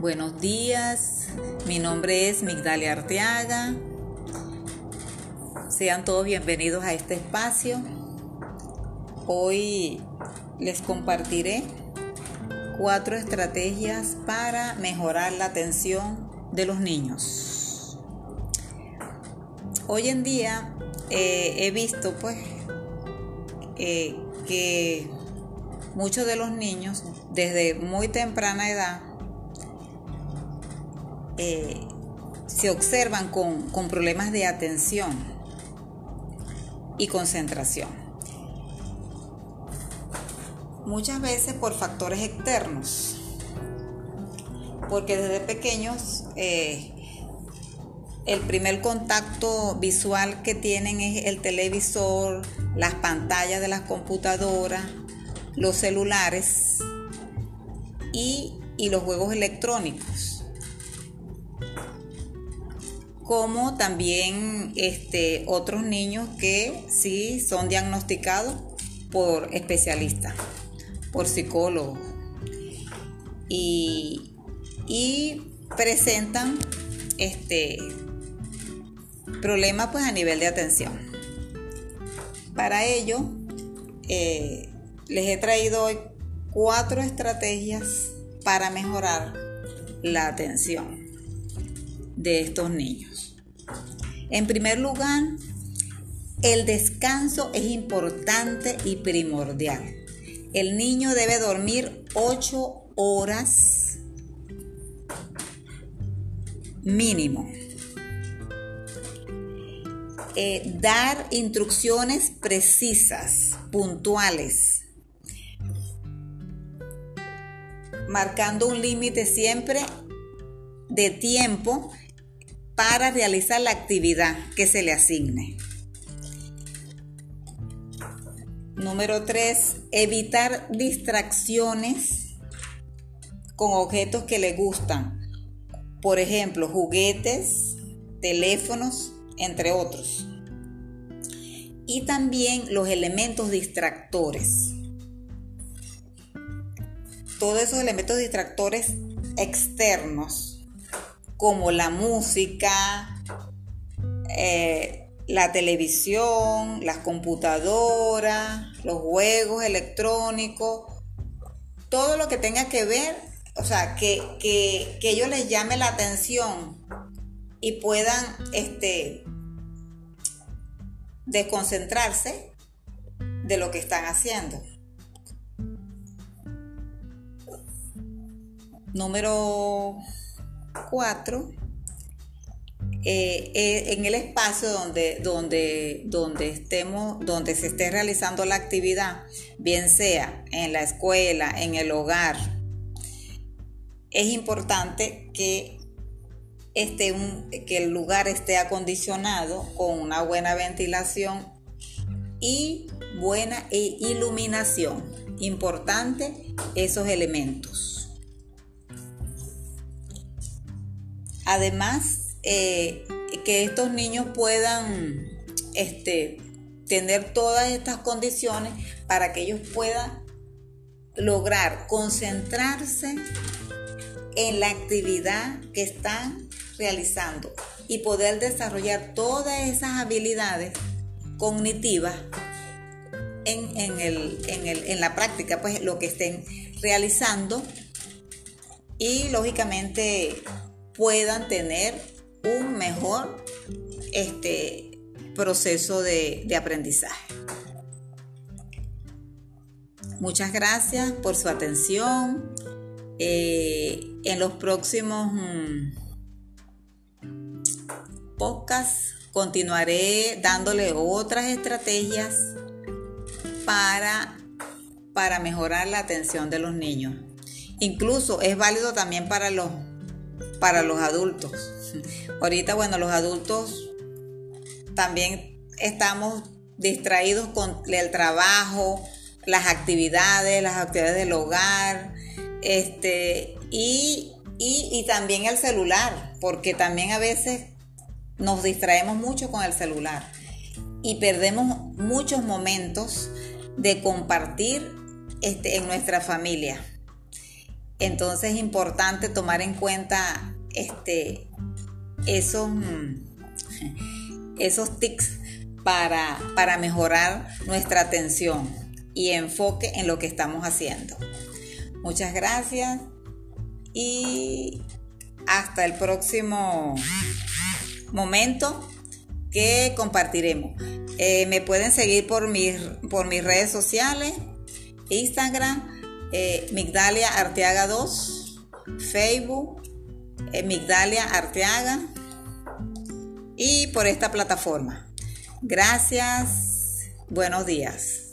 Buenos días, mi nombre es Migdalia Arteaga. Sean todos bienvenidos a este espacio. Hoy les compartiré cuatro estrategias para mejorar la atención de los niños. Hoy en día eh, he visto pues eh, que muchos de los niños desde muy temprana edad eh, se observan con, con problemas de atención y concentración. Muchas veces por factores externos, porque desde pequeños eh, el primer contacto visual que tienen es el televisor, las pantallas de las computadoras, los celulares y, y los juegos electrónicos como también este, otros niños que sí son diagnosticados por especialistas, por psicólogos y, presentan este problemas pues a nivel de atención. Para ello eh, les he traído hoy cuatro estrategias para mejorar la atención de estos niños. En primer lugar, el descanso es importante y primordial. El niño debe dormir 8 horas mínimo. Eh, dar instrucciones precisas, puntuales, marcando un límite siempre de tiempo para realizar la actividad que se le asigne. Número 3. Evitar distracciones con objetos que le gustan. Por ejemplo, juguetes, teléfonos, entre otros. Y también los elementos distractores. Todos esos elementos distractores externos como la música, eh, la televisión, las computadoras, los juegos electrónicos, todo lo que tenga que ver, o sea, que, que, que ellos les llame la atención y puedan este, desconcentrarse de lo que están haciendo. Número 4, eh, eh, en el espacio donde, donde, donde, estemos, donde se esté realizando la actividad, bien sea en la escuela, en el hogar, es importante que, esté un, que el lugar esté acondicionado con una buena ventilación y buena iluminación. Importante esos elementos. Además, eh, que estos niños puedan este, tener todas estas condiciones para que ellos puedan lograr concentrarse en la actividad que están realizando y poder desarrollar todas esas habilidades cognitivas en, en la práctica, pues lo que estén realizando. Y lógicamente puedan tener un mejor este, proceso de, aprendizaje. Muchas gracias por su atención. Eh, en los próximos mm, podcasts continuaré dándole otras estrategias para, para mejorar la atención de los niños. Incluso es válido también para los para los adultos. Ahorita, bueno, los adultos también estamos distraídos con el trabajo, las actividades, las actividades del hogar, este, y, y también el celular, porque también a veces nos distraemos mucho con el celular y perdemos muchos momentos de compartir este, en nuestra familia. Entonces es importante tomar en cuenta este, esos, esos tics para, para mejorar nuestra atención y enfoque en lo que estamos haciendo. Muchas gracias y hasta el próximo momento que compartiremos. Eh, me pueden seguir por mis, por mis redes sociales, Instagram, eh, Migdalia Arteaga 2, Facebook, eh, Migdalia Arteaga y por esta plataforma. Gracias, buenos días.